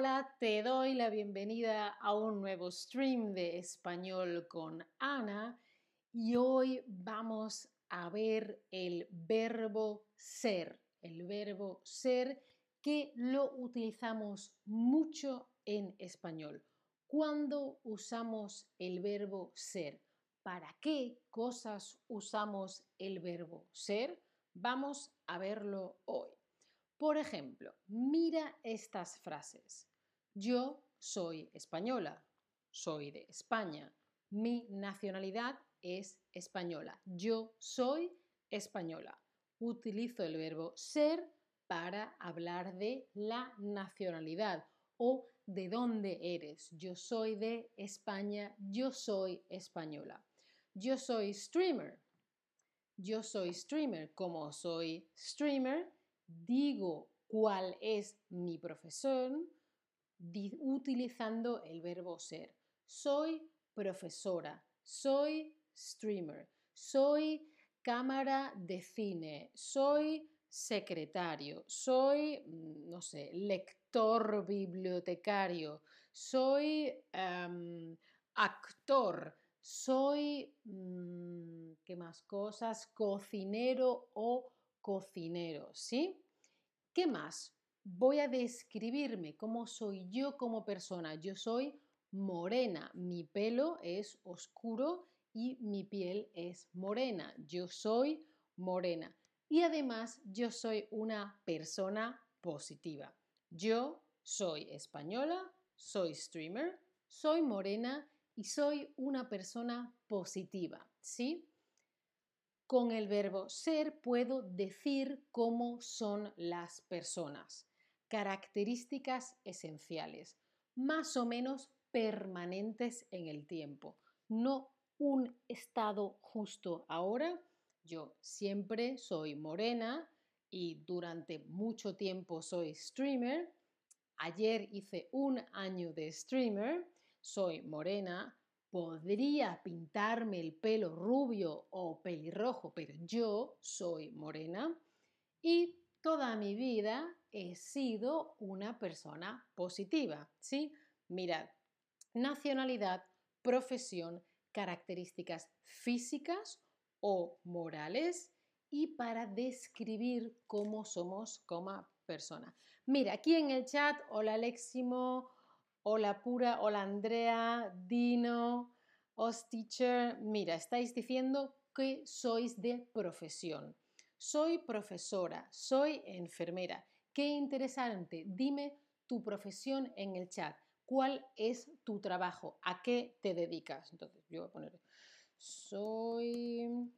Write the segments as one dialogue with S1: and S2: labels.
S1: Hola, te doy la bienvenida a un nuevo stream de español con Ana y hoy vamos a ver el verbo ser, el verbo ser que lo utilizamos mucho en español. ¿Cuándo usamos el verbo ser? ¿Para qué cosas usamos el verbo ser? Vamos a verlo hoy. Por ejemplo, mira estas frases. Yo soy española, soy de España, mi nacionalidad es española, yo soy española. Utilizo el verbo ser para hablar de la nacionalidad o de dónde eres. Yo soy de España, yo soy española. Yo soy streamer. Yo soy streamer. Como soy streamer, digo cuál es mi profesión utilizando el verbo ser. Soy profesora, soy streamer, soy cámara de cine, soy secretario, soy, mm, no sé, lector bibliotecario, soy em, actor, soy, mm, ¿qué más cosas? Cocinero o cocinero, ¿sí? ¿Qué más? Voy a describirme cómo soy yo como persona. Yo soy morena, mi pelo es oscuro y mi piel es morena. Yo soy morena. Y además yo soy una persona positiva. Yo soy española, soy streamer, soy morena y soy una persona positiva, ¿sí? Con el verbo ser puedo decir cómo son las personas, características esenciales, más o menos permanentes en el tiempo, no un estado justo ahora. Yo siempre soy morena y durante mucho tiempo soy streamer. Ayer hice un año de streamer, soy morena, podría pintarme el pelo rubio o pelirrojo, pero yo soy morena y toda mi vida he sido una persona positiva, ¿sí? Mirad, nacionalidad, profesión, características físicas o morales y para describir cómo somos como persona. Mira, aquí en el chat, hola Aleximo, Hola Pura, hola Andrea, Dino, Os Teacher. Mira, estáis diciendo que sois de profesión. Soy profesora, soy enfermera. Qué interesante. Dime tu profesión en el chat. ¿Cuál es tu trabajo? ¿A qué te dedicas? Entonces, yo voy a poner, soy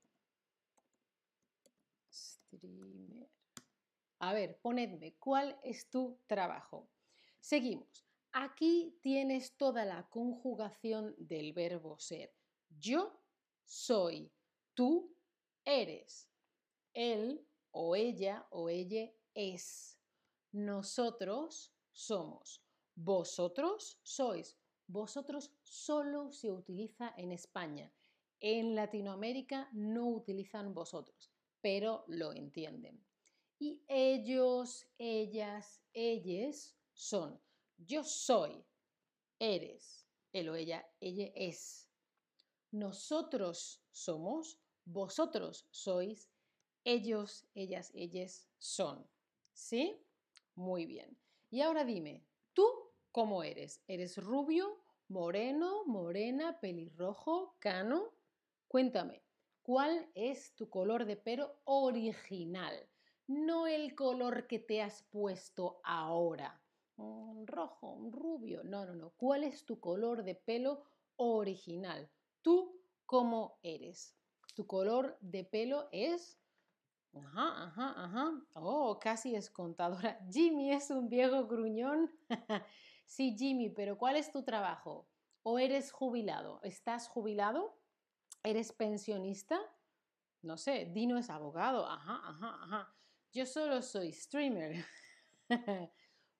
S1: streamer. A ver, ponedme, ¿cuál es tu trabajo? Seguimos. Aquí tienes toda la conjugación del verbo ser. Yo soy, tú eres, él o ella o ella es, nosotros somos, vosotros sois, vosotros solo se utiliza en España. En Latinoamérica no utilizan vosotros, pero lo entienden. Y ellos, ellas, ellas son yo soy, eres, él o ella, ella es. Nosotros somos, vosotros sois, ellos, ellas, ellas son. ¿Sí? Muy bien. Y ahora dime, ¿tú cómo eres? ¿Eres rubio, moreno, morena, pelirrojo, cano? Cuéntame, ¿cuál es tu color de pelo original? No el color que te has puesto ahora un rojo, un rubio. No, no, no. ¿Cuál es tu color de pelo original? ¿Tú cómo eres? Tu color de pelo es... Ajá, ajá, ajá. Oh, casi es contadora. Jimmy es un viejo gruñón. sí, Jimmy, pero ¿cuál es tu trabajo? ¿O eres jubilado? ¿Estás jubilado? ¿Eres pensionista? No sé, Dino es abogado. Ajá, ajá, ajá. Yo solo soy streamer.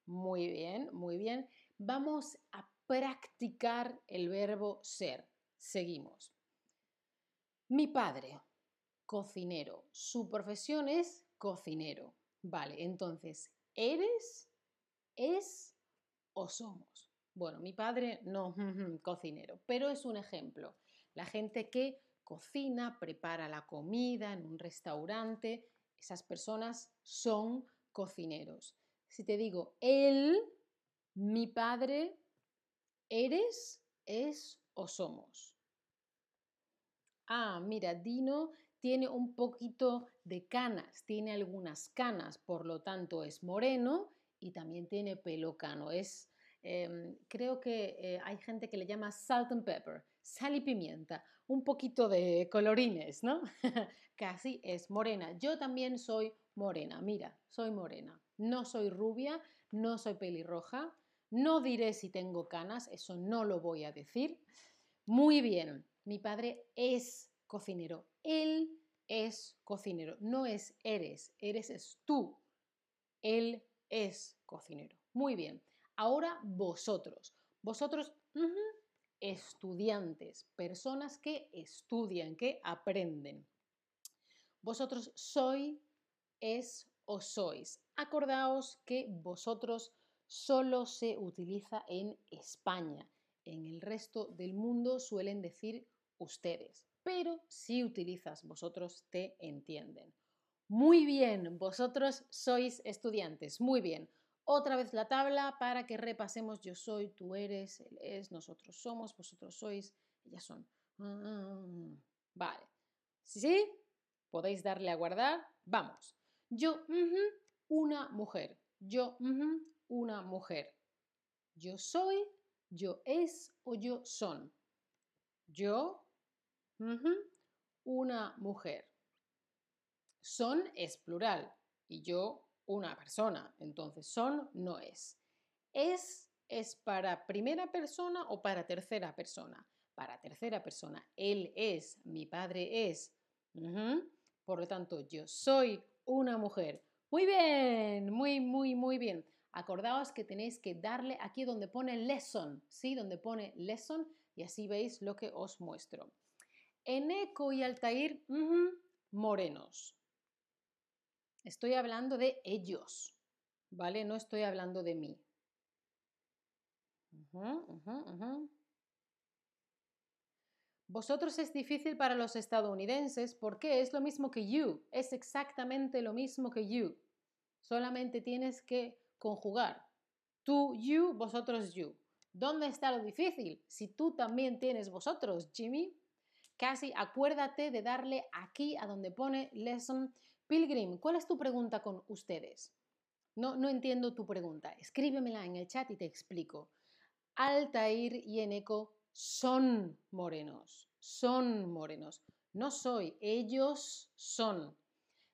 S1: Muy bien, muy bien. Vamos a practicar el verbo ser. Seguimos. Mi padre, cocinero. Su profesión es cocinero. Vale, entonces, ¿eres, es o somos. Bueno, mi padre no cocinero, pero es un ejemplo. La gente que cocina, prepara la comida en un restaurante, esas personas son cocineros. Si te digo él, mi padre, eres, es o somos. Ah, mira, Dino tiene un poquito de canas, tiene algunas canas, por lo tanto es moreno y también tiene pelo cano. Es, em, creo que eh, hay gente que le llama salt and pepper, sal y pimienta, un poquito de colorines, ¿no? Casi es morena. Yo también soy morena, mira, soy morena. No soy rubia, no soy pelirroja, no diré si tengo canas, eso no lo voy a decir. Muy bien, mi padre es cocinero. Él es cocinero. No es eres, eres es tú. Él es cocinero. Muy bien. Ahora vosotros. Vosotros, estudiantes, personas que estudian, que aprenden. Vosotros soy, es o sois. Acordaos que vosotros solo se utiliza en España. En el resto del mundo suelen decir ustedes, pero si utilizas vosotros te entienden. Muy bien, vosotros sois estudiantes, muy bien. Otra vez la tabla para que repasemos yo soy, tú eres, él es, nosotros somos, vosotros sois, ellas son. Vale. ¿Sí? ¿Podéis darle a guardar? Vamos. Yo, una mujer. Yo, una mujer. Yo soy, yo es o yo son. Yo, una mujer. Son es plural y yo una persona. Entonces son no es. Es es para primera persona o para tercera persona. Para tercera persona. Él es, mi padre es. Por lo tanto, yo soy una mujer. Muy bien, muy, muy, muy bien. Acordaos que tenéis que darle aquí donde pone lesson, ¿sí? Donde pone lesson y así veis lo que os muestro. Eneco y Altair, morenos. Estoy hablando de ellos, ¿vale? No estoy hablando de mí. Vosotros es difícil para los estadounidenses porque es lo mismo que you, es exactamente lo mismo que you. Solamente tienes que conjugar. Tú, you, vosotros, you. ¿Dónde está lo difícil? Si tú también tienes vosotros, Jimmy. Casi acuérdate de darle aquí a donde pone lesson Pilgrim. ¿Cuál es tu pregunta con ustedes? No, no entiendo tu pregunta. Escríbemela en el chat y te explico. Altair y Eneco son morenos, son morenos. No soy, ellos son.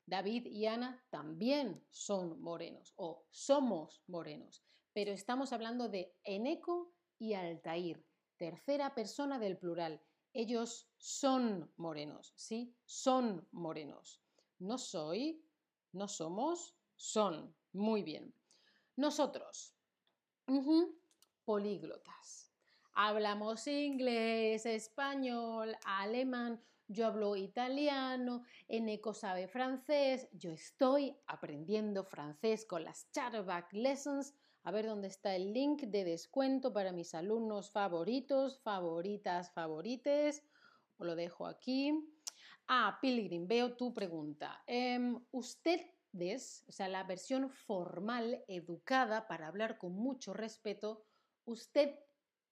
S1: David y Ana también son morenos o somos morenos, pero estamos hablando de Eneco y Altair, tercera persona del plural. Ellos son morenos, ¿sí? Son morenos. No soy, no somos, son. Muy bien. Nosotros, políglotas. Hablamos inglés, español, alemán, yo hablo italiano, Eneco sabe francés, yo estoy aprendiendo francés con las Chatterback Lessons. A ver dónde está el link de descuento para mis alumnos favoritos, favoritas, favorites. Os lo dejo aquí. Ah, Pilgrim, veo tu pregunta. Em, ustedes, o sea, la versión formal, educada, para hablar con mucho respeto, usted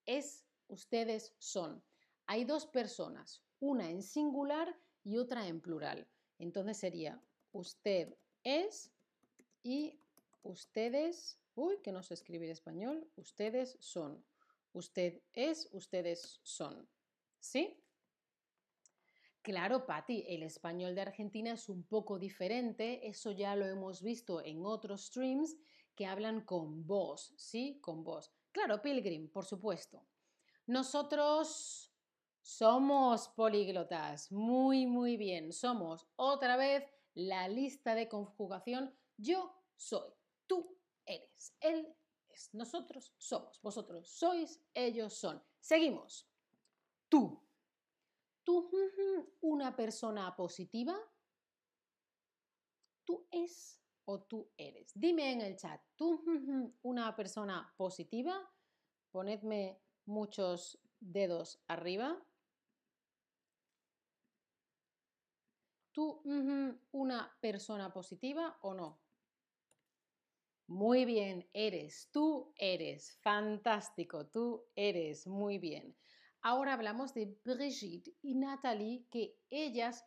S1: es, ustedes son. Hay dos personas, una en singular y otra en plural. Entonces sería usted es y ustedes, uy, que no sé escribir español, ustedes son. Usted es, ustedes son. ¿Sí? Claro, Patti, el español de Argentina es un poco diferente, eso ya lo hemos visto en otros streams que hablan con voz, ¿sí? Con voz. Claro, Pilgrim, por supuesto. Nosotros somos políglotas. Muy, muy bien. Somos otra vez la lista de conjugación. Yo soy. Tú eres. Él es. Nosotros somos. Vosotros sois. Ellos son. Seguimos. Tú. Tú, una persona positiva. Tú es o tú eres? Dime en el chat, ¿tú una persona positiva? Ponedme muchos dedos arriba. ¿Tú una persona positiva o no? Muy bien, eres, tú eres, fantástico, tú eres, muy bien. Ahora hablamos de Brigitte y Nathalie, que ellas,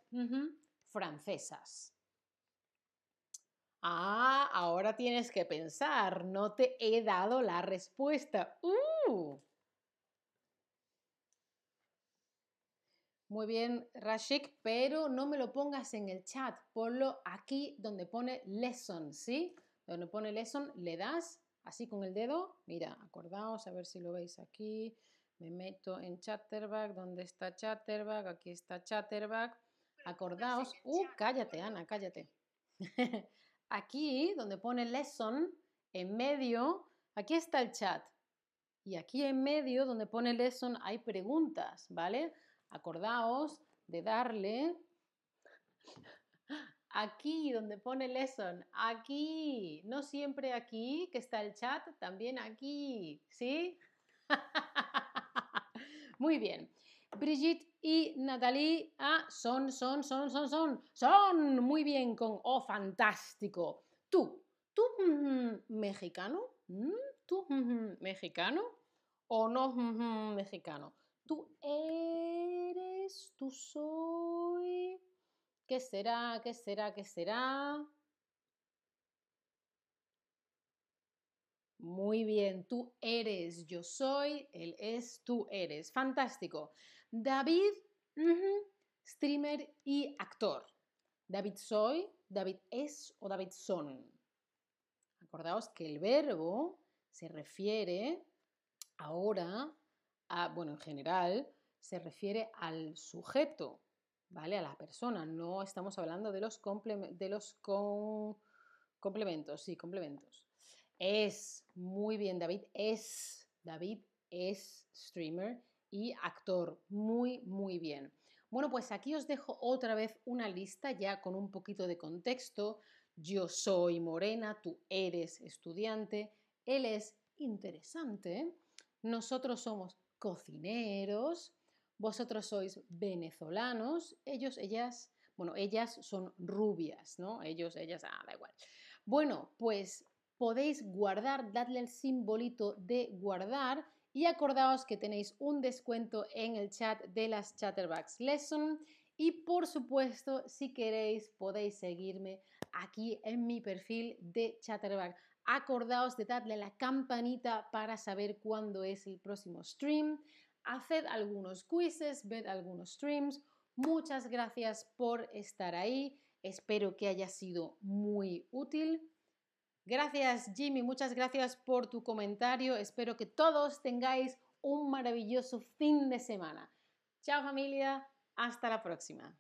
S1: francesas. Ah, ahora tienes que pensar, no te he dado la respuesta. ¡Uh! Muy bien, Rashik, pero no me lo pongas en el chat, ponlo aquí donde pone lesson, ¿sí? Donde pone lesson, le das así con el dedo. Mira, acordaos, a ver si lo veis aquí. Me meto en Chatterback, ¿dónde está Chatterback? Aquí está Chatterback. Acordaos. Uh, cállate, Ana, cállate. aquí, donde pone lesson, en medio, aquí está el chat. Y aquí en medio, donde pone lesson, hay preguntas, ¿vale? Acordaos de darle aquí donde pone lesson, aquí, no siempre aquí, que está el chat, también aquí, ¿sí? Muy bien. Brigitte y Natalie ah, son, son, son, son, son, son, muy bien con, oh, fantástico. Tú, tú, mexicano, ¿Mm? tú, mexicano o no mexicano. Tú eres, tú soy. ¿Qué será? ¿Qué será? ¿Qué será? Muy bien, tú eres, yo soy, él es, tú eres. Fantástico. David, streamer y actor. David soy, David es o David son. Acordaos que el verbo se refiere ahora bueno, en general, se refiere al sujeto, ¿vale? A la persona. No estamos hablando de los, de los complementos, sí, complementos. Es, muy bien, David es, David es streamer y actor. Muy, muy bien. Bueno, pues aquí os dejo otra vez una lista ya con un poquito de contexto. Yo soy morena, tú eres estudiante, él es interesante, nosotros somos cocineros, vosotros sois venezolanos, ellos, ellas, bueno, ellas son rubias, ¿no? Ellos, ellas, ah, da igual. Bueno, pues podéis guardar, dadle el simbolito de guardar y acordaos que tenéis un descuento en el chat de las Chatterbacks Lesson y por supuesto, si queréis, podéis seguirme aquí en mi perfil de Chatterback. Acordaos de darle la campanita para saber cuándo es el próximo stream. Haced algunos quizzes, ved algunos streams. Muchas gracias por estar ahí. Espero que haya sido muy útil. Gracias Jimmy, muchas gracias por tu comentario. Espero que todos tengáis un maravilloso fin de semana. Chao familia, hasta la próxima.